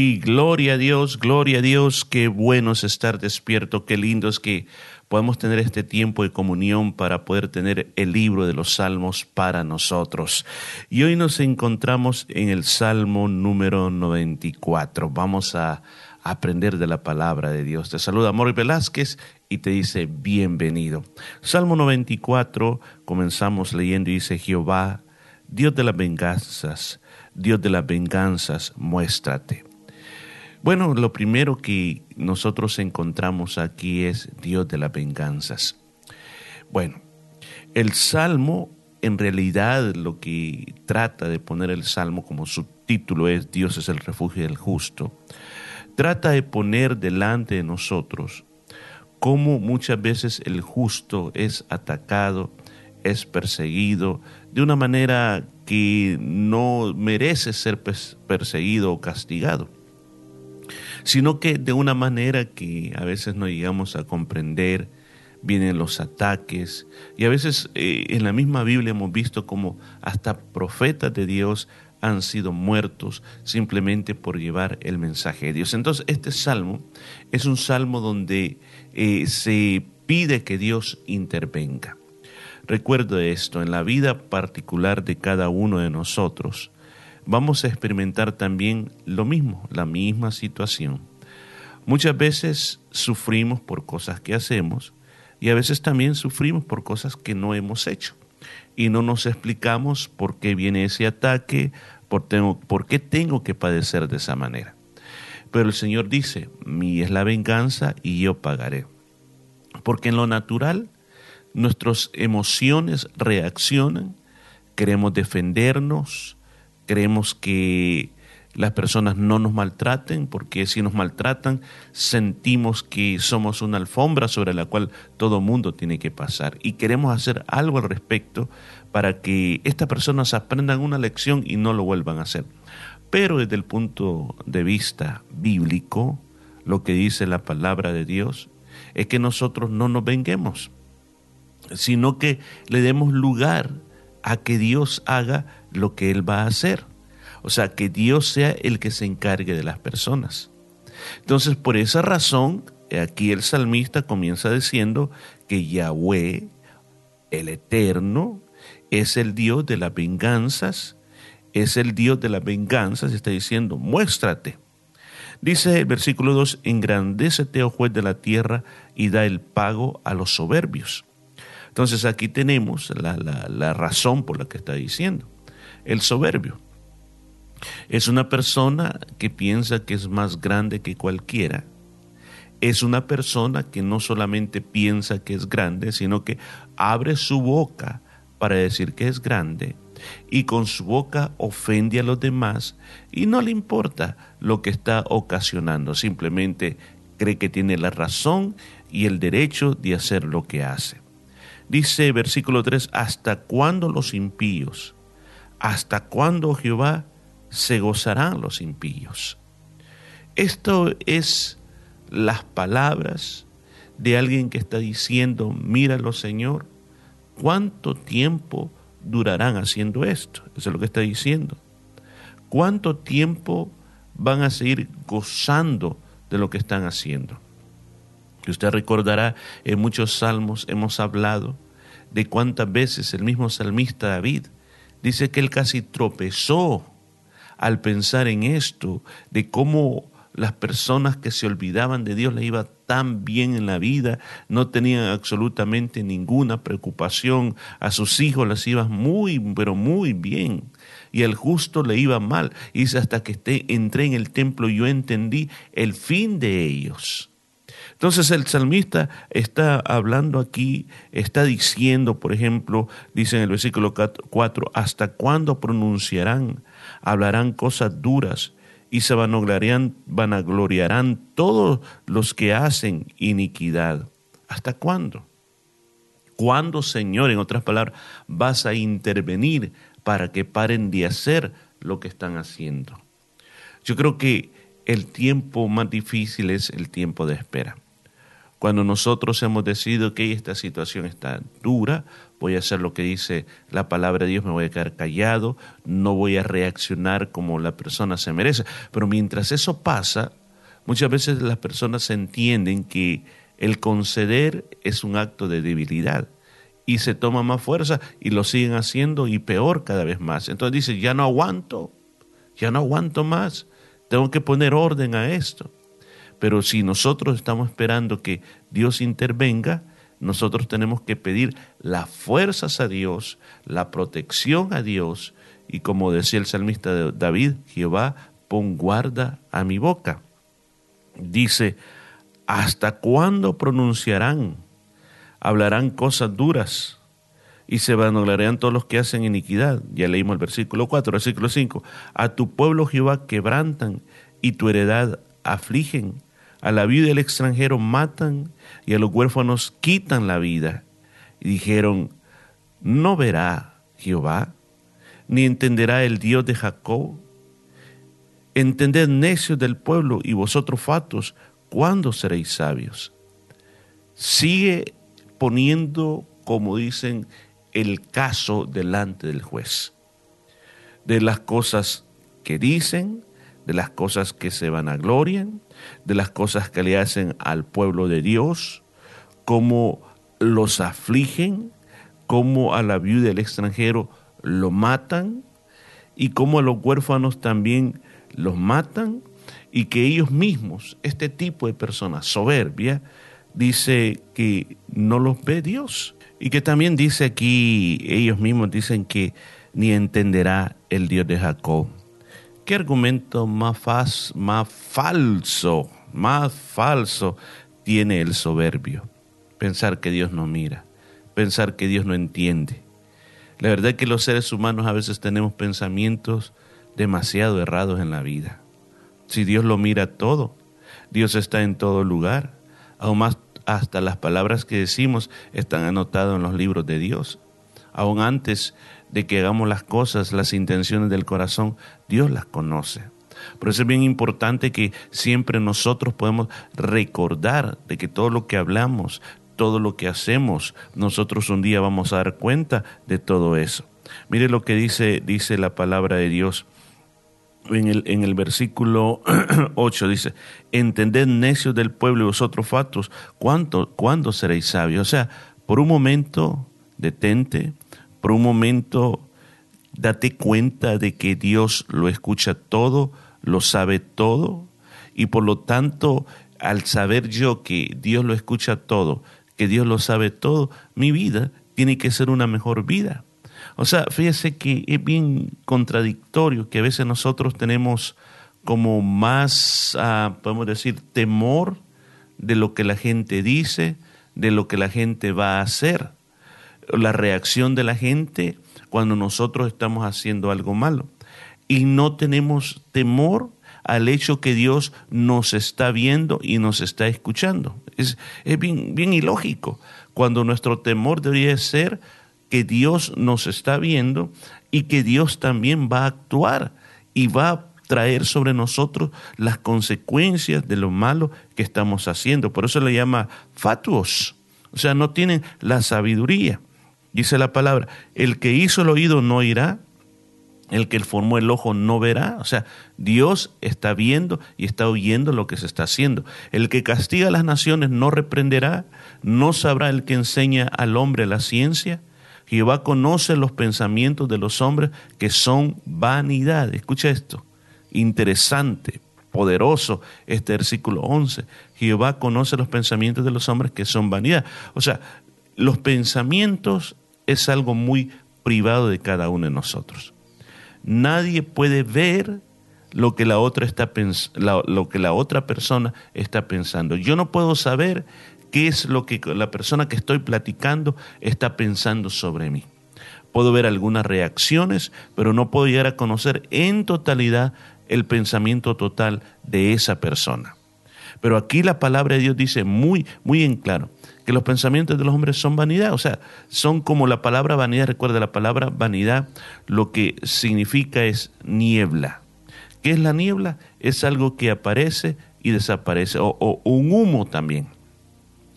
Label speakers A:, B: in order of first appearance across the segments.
A: Y gloria a Dios, gloria a Dios, qué bueno es estar despierto, qué lindo es que podemos tener este tiempo de comunión para poder tener el libro de los salmos para nosotros. Y hoy nos encontramos en el Salmo número 94. Vamos a aprender de la palabra de Dios. Te saluda Mori Velázquez y te dice bienvenido. Salmo 94, comenzamos leyendo y dice Jehová, Dios de las venganzas, Dios de las venganzas, muéstrate. Bueno, lo primero que nosotros encontramos aquí es Dios de las venganzas. Bueno, el Salmo, en realidad lo que trata de poner el Salmo como subtítulo es Dios es el refugio del justo, trata de poner delante de nosotros cómo muchas veces el justo es atacado, es perseguido de una manera que no merece ser perseguido o castigado sino que de una manera que a veces no llegamos a comprender, vienen los ataques. Y a veces eh, en la misma Biblia hemos visto como hasta profetas de Dios han sido muertos simplemente por llevar el mensaje de Dios. Entonces este salmo es un salmo donde eh, se pide que Dios intervenga. Recuerdo esto, en la vida particular de cada uno de nosotros, vamos a experimentar también lo mismo, la misma situación. Muchas veces sufrimos por cosas que hacemos y a veces también sufrimos por cosas que no hemos hecho. Y no nos explicamos por qué viene ese ataque, por, tengo, qué tengo que padecer de esa manera. Pero el Señor dice, mi es la venganza y yo pagaré. Porque en lo natural nuestras emociones reaccionan, queremos defendernos, Creemos que las personas no nos maltraten, porque si nos maltratan, sentimos que somos una alfombra sobre la cual todo mundo tiene que pasar. Y queremos hacer algo al respecto para que estas personas aprendan una lección y no lo vuelvan a hacer. Pero desde el punto de vista bíblico, lo que dice la palabra de Dios es que nosotros no nos venguemos, sino que le demos lugar a que Dios haga lo que Él va a hacer. O sea, que Dios sea el que se encargue de las personas. Entonces, por esa razón, aquí el salmista comienza diciendo que Yahweh, el Eterno, es el Dios de las venganzas, es el Dios de las venganzas, está diciendo, muéstrate. Dice el versículo 2, engrandécete, oh juez de la tierra, y da el pago a los soberbios. Entonces aquí tenemos la razón por la que está diciendo. El soberbio es una persona que piensa que es más grande que cualquiera. Es una persona que no solamente piensa que es grande, sino que abre su boca para decir que es grande y con su boca ofende a los demás y no le importa lo que está ocasionando, simplemente cree que tiene la razón y el derecho de hacer lo que hace. Dice versículo 3, ¿hasta cuándo los impíos ¿Hasta cuándo, Jehová, se gozarán los impíos? Esto es las palabras de alguien que está diciendo, míralo Señor, ¿cuánto tiempo durarán haciendo esto? Eso es lo que está diciendo. ¿Cuánto tiempo van a seguir gozando de lo que están haciendo? Que usted recordará, en muchos salmos hemos hablado de cuántas veces el mismo salmista David dice que él casi tropezó al pensar en esto, de cómo las personas que se olvidaban de Dios le iba tan bien en la vida, no tenían absolutamente ninguna preocupación, a sus hijos les iba muy, pero muy bien, y al justo le iba mal. Y dice, hasta que entré en el templo yo entendí el fin de ellos. Entonces el salmista está hablando aquí, está diciendo, por ejemplo, dice en el versículo 4, ¿hasta cuándo pronunciarán? Hablarán cosas duras y se vanagloriarán, vanagloriarán todos los que hacen iniquidad. ¿Hasta cuándo? ¿Cuándo, Señor, en otras palabras, vas a intervenir para que paren de hacer lo que están haciendo? Yo creo que el tiempo más difícil es el tiempo de espera. Cuando nosotros hemos decidido que esta situación está dura, voy a hacer lo que dice la palabra de Dios, me voy a quedar callado, no voy a reaccionar como la persona se merece. Pero mientras eso pasa, muchas veces las personas entienden que el conceder es un acto de debilidad y se toma más fuerza y lo siguen haciendo y peor cada vez más. Entonces dice, ya no aguanto, ya no aguanto más, tengo que poner orden a esto. Pero si nosotros estamos esperando que Dios intervenga, nosotros tenemos que pedir las fuerzas a Dios, la protección a Dios, y como decía el salmista David, Jehová, pon guarda a mi boca. Dice, ¿hasta cuándo pronunciarán? Hablarán cosas duras y se vanagloriarán todos los que hacen iniquidad. Ya leímos el versículo 4, versículo 5. A tu pueblo Jehová quebrantan y tu heredad afligen a la vida del extranjero matan y a los huérfanos quitan la vida. Y dijeron, no verá Jehová, ni entenderá el Dios de Jacob. Entended necios del pueblo y vosotros fatos, ¿cuándo seréis sabios? Sigue poniendo, como dicen, el caso delante del juez, de las cosas que dicen, de las cosas que se van a vanaglorian, de las cosas que le hacen al pueblo de Dios, cómo los afligen, cómo a la viuda del extranjero lo matan y cómo a los huérfanos también los matan y que ellos mismos, este tipo de personas soberbia, dice que no los ve Dios y que también dice aquí, ellos mismos dicen que ni entenderá el Dios de Jacob. ¿Qué argumento más, más falso, más falso tiene el soberbio? Pensar que Dios no mira, pensar que Dios no entiende. La verdad es que los seres humanos a veces tenemos pensamientos demasiado errados en la vida. Si Dios lo mira todo, Dios está en todo lugar, aún más hasta las palabras que decimos están anotadas en los libros de Dios. Aún antes de que hagamos las cosas, las intenciones del corazón, Dios las conoce. Por eso es bien importante que siempre nosotros podemos recordar de que todo lo que hablamos, todo lo que hacemos, nosotros un día vamos a dar cuenta de todo eso. Mire lo que dice, dice la palabra de Dios. En el, versículo 8 dice, entended necios del pueblo y vosotros fatos, ¿cuánto, ¿cuándo seréis sabios? O sea, por un momento detente, por un momento, date cuenta de que Dios lo escucha todo, lo sabe todo, y por lo tanto, al saber yo que Dios lo escucha todo, que Dios lo sabe todo, mi vida tiene que ser una mejor vida. O sea, fíjese que es bien contradictorio que a veces nosotros tenemos como más, ah, podemos decir, temor de lo que la gente dice, de lo que la gente va a hacer la reacción de la gente cuando nosotros estamos haciendo algo malo. Y no tenemos temor al hecho que Dios nos está viendo y nos está escuchando. Es, bien, bien ilógico cuando nuestro temor debería ser que Dios nos está viendo y que Dios también va a actuar y va a traer sobre nosotros las consecuencias de lo malo que estamos haciendo. Por eso le llama fatuos. O sea, no tienen la sabiduría. Dice la palabra, el que hizo el oído no irá, el que formó el ojo no verá. O sea, Dios está viendo y está oyendo lo que se está haciendo. El que castiga a las naciones no reprenderá, no sabrá el que enseña al hombre la ciencia. Jehová conoce los pensamientos de los hombres que son vanidad. Escucha esto, interesante, poderoso este versículo 11. Jehová conoce los pensamientos de los hombres que son vanidad. O sea, los pensamientos es algo muy privado de cada uno de nosotros. Nadie puede ver lo que la otra, está lo que la otra persona está pensando. Yo no puedo saber qué es lo que la persona que estoy platicando está pensando sobre mí. Puedo ver algunas reacciones, pero no puedo llegar a conocer en totalidad el pensamiento total de esa persona. Pero aquí la palabra de Dios dice muy, muy en claro que los pensamientos de los hombres son vanidad, o sea, son como la palabra vanidad, recuerda, la palabra vanidad lo que significa es niebla. ¿Qué es la niebla? Es algo que aparece y desaparece, o, o un humo también.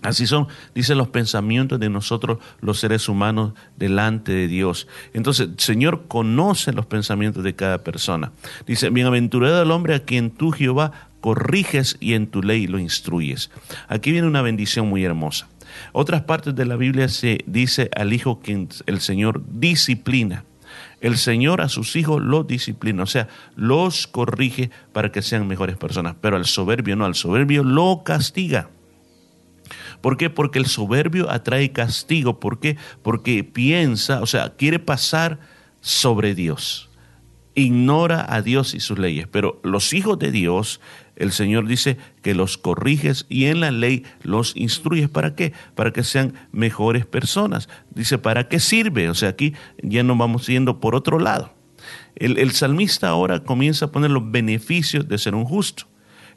A: Así son, dicen los pensamientos de nosotros los seres humanos delante de Dios. Entonces, Señor conoce los pensamientos de cada persona. Dice, bienaventurado el hombre a quien tú, Jehová, corriges y en tu ley lo instruyes. Aquí viene una bendición muy hermosa. Otras partes de la Biblia se dice al hijo que el Señor disciplina. El Señor a sus hijos los disciplina, o sea, los corrige para que sean mejores personas, pero al soberbio no, al soberbio lo castiga. ¿Por qué? Porque el soberbio atrae castigo. ¿Por qué? Porque piensa, o sea, quiere pasar sobre Dios. Ignora a Dios y sus leyes. Pero los hijos de Dios, el Señor dice que los corriges y en la ley los instruyes. ¿Para qué? Para que sean mejores personas. Dice, ¿para qué sirve? O sea, aquí ya nos vamos yendo por otro lado. El, el salmista ahora comienza a poner los beneficios de ser un justo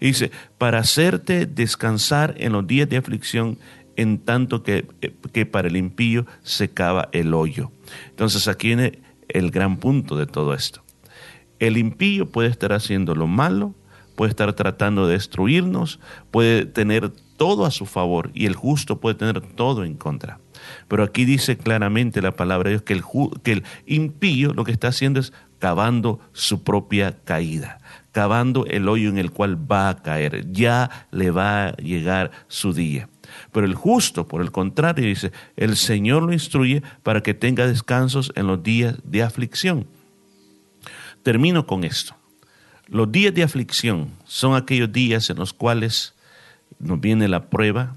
A: dice, para hacerte descansar en los días de aflicción, en tanto que, eh, que para el impío se cava el hoyo. Entonces aquí viene el gran punto de todo esto. El impío puede estar haciendo lo malo, puede estar tratando de destruirnos, puede tener todo a su favor y el justo puede tener todo en contra. Pero aquí dice claramente la palabra de Dios que el, que el impío lo que está haciendo es cavando su propia caída, cavando el hoyo en el cual va a caer. Ya le va a llegar su día. Pero el justo, por el contrario, dice, el Señor lo instruye para que tenga descansos en los días de aflicción. Termino con esto. Los días de aflicción son aquellos días en los cuales nos viene la prueba,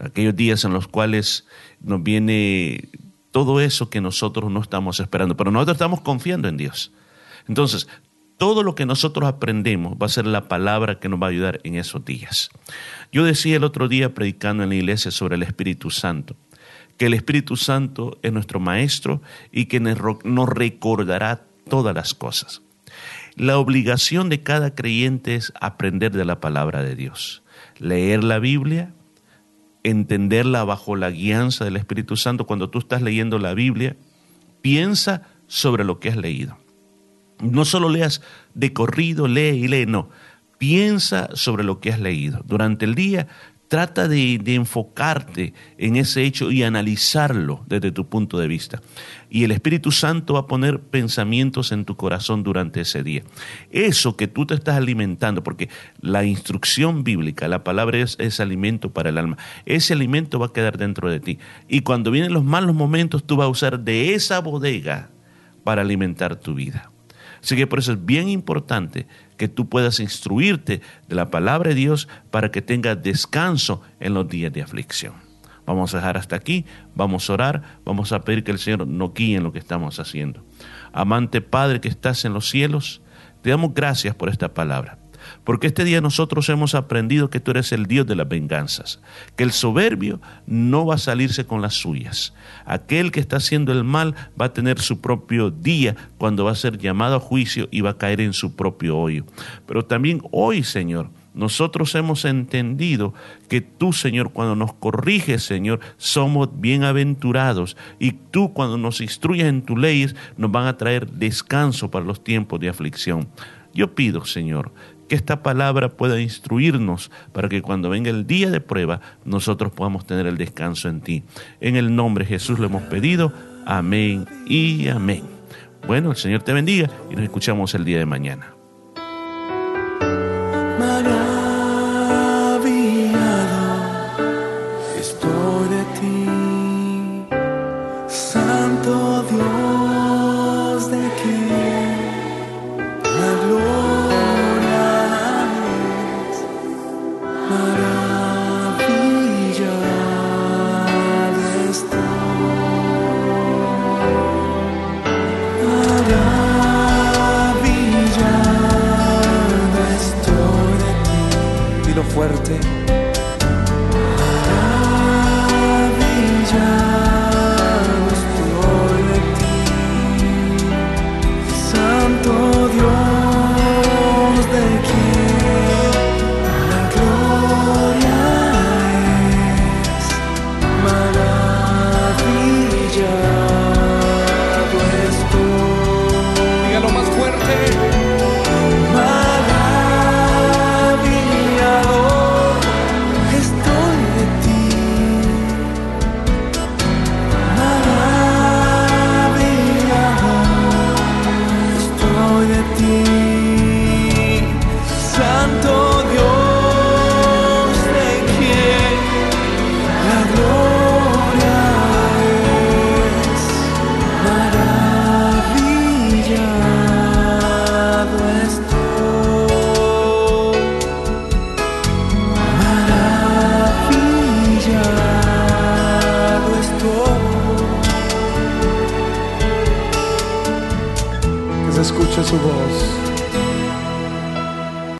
A: aquellos días en los cuales nos viene todo eso que nosotros no estamos esperando, pero nosotros estamos confiando en Dios. Entonces, todo lo que nosotros aprendemos va a ser la palabra que nos va a ayudar en esos días. Yo decía el otro día predicando en la iglesia sobre el Espíritu Santo, que el Espíritu Santo es nuestro Maestro y que nos recordará todas las cosas. La obligación de cada creyente es aprender de la palabra de Dios, leer la Biblia, entenderla bajo la guianza del Espíritu Santo, cuando tú estás leyendo la Biblia, piensa sobre lo que has leído. No solo leas de corrido, lee y lee, no. Piensa sobre lo que has leído. Durante el día Trata de, enfocarte en ese hecho y analizarlo desde tu punto de vista. Y el Espíritu Santo va a poner pensamientos en tu corazón durante ese día. Eso que tú te estás alimentando, porque la instrucción bíblica, la palabra es, es alimento para el alma. Ese alimento va a quedar dentro de ti. Y cuando vienen los malos momentos, tú vas a usar de esa bodega para alimentar tu vida. Así que por eso es bien importante que tú puedas instruirte de la palabra de Dios para que tengas descanso en los días de aflicción. Vamos a dejar hasta aquí, vamos a orar, vamos a pedir que el Señor nos guíe en lo que estamos haciendo. Amante Padre que estás en los cielos, te damos gracias por esta palabra. Porque este día nosotros hemos aprendido que tú eres el Dios de las venganzas, que el soberbio no va a salirse con las suyas. Aquel que está haciendo el mal va a tener su propio día cuando va a ser llamado a juicio y va a caer en su propio hoyo. Pero también hoy, Señor, nosotros hemos entendido que tú, Señor, cuando nos corriges, Señor, somos bienaventurados. Y tú, cuando nos instruyes en tus leyes, nos van a traer descanso para los tiempos de aflicción. Yo pido, Señor, que esta palabra pueda instruirnos para que cuando venga el día de prueba nosotros podamos tener el descanso en ti. En el nombre de Jesús lo hemos pedido. Amén y amén. Bueno, el Señor te bendiga y nos escuchamos el día de mañana. A la villa de esto, a esto de ti, Dilo fuerte.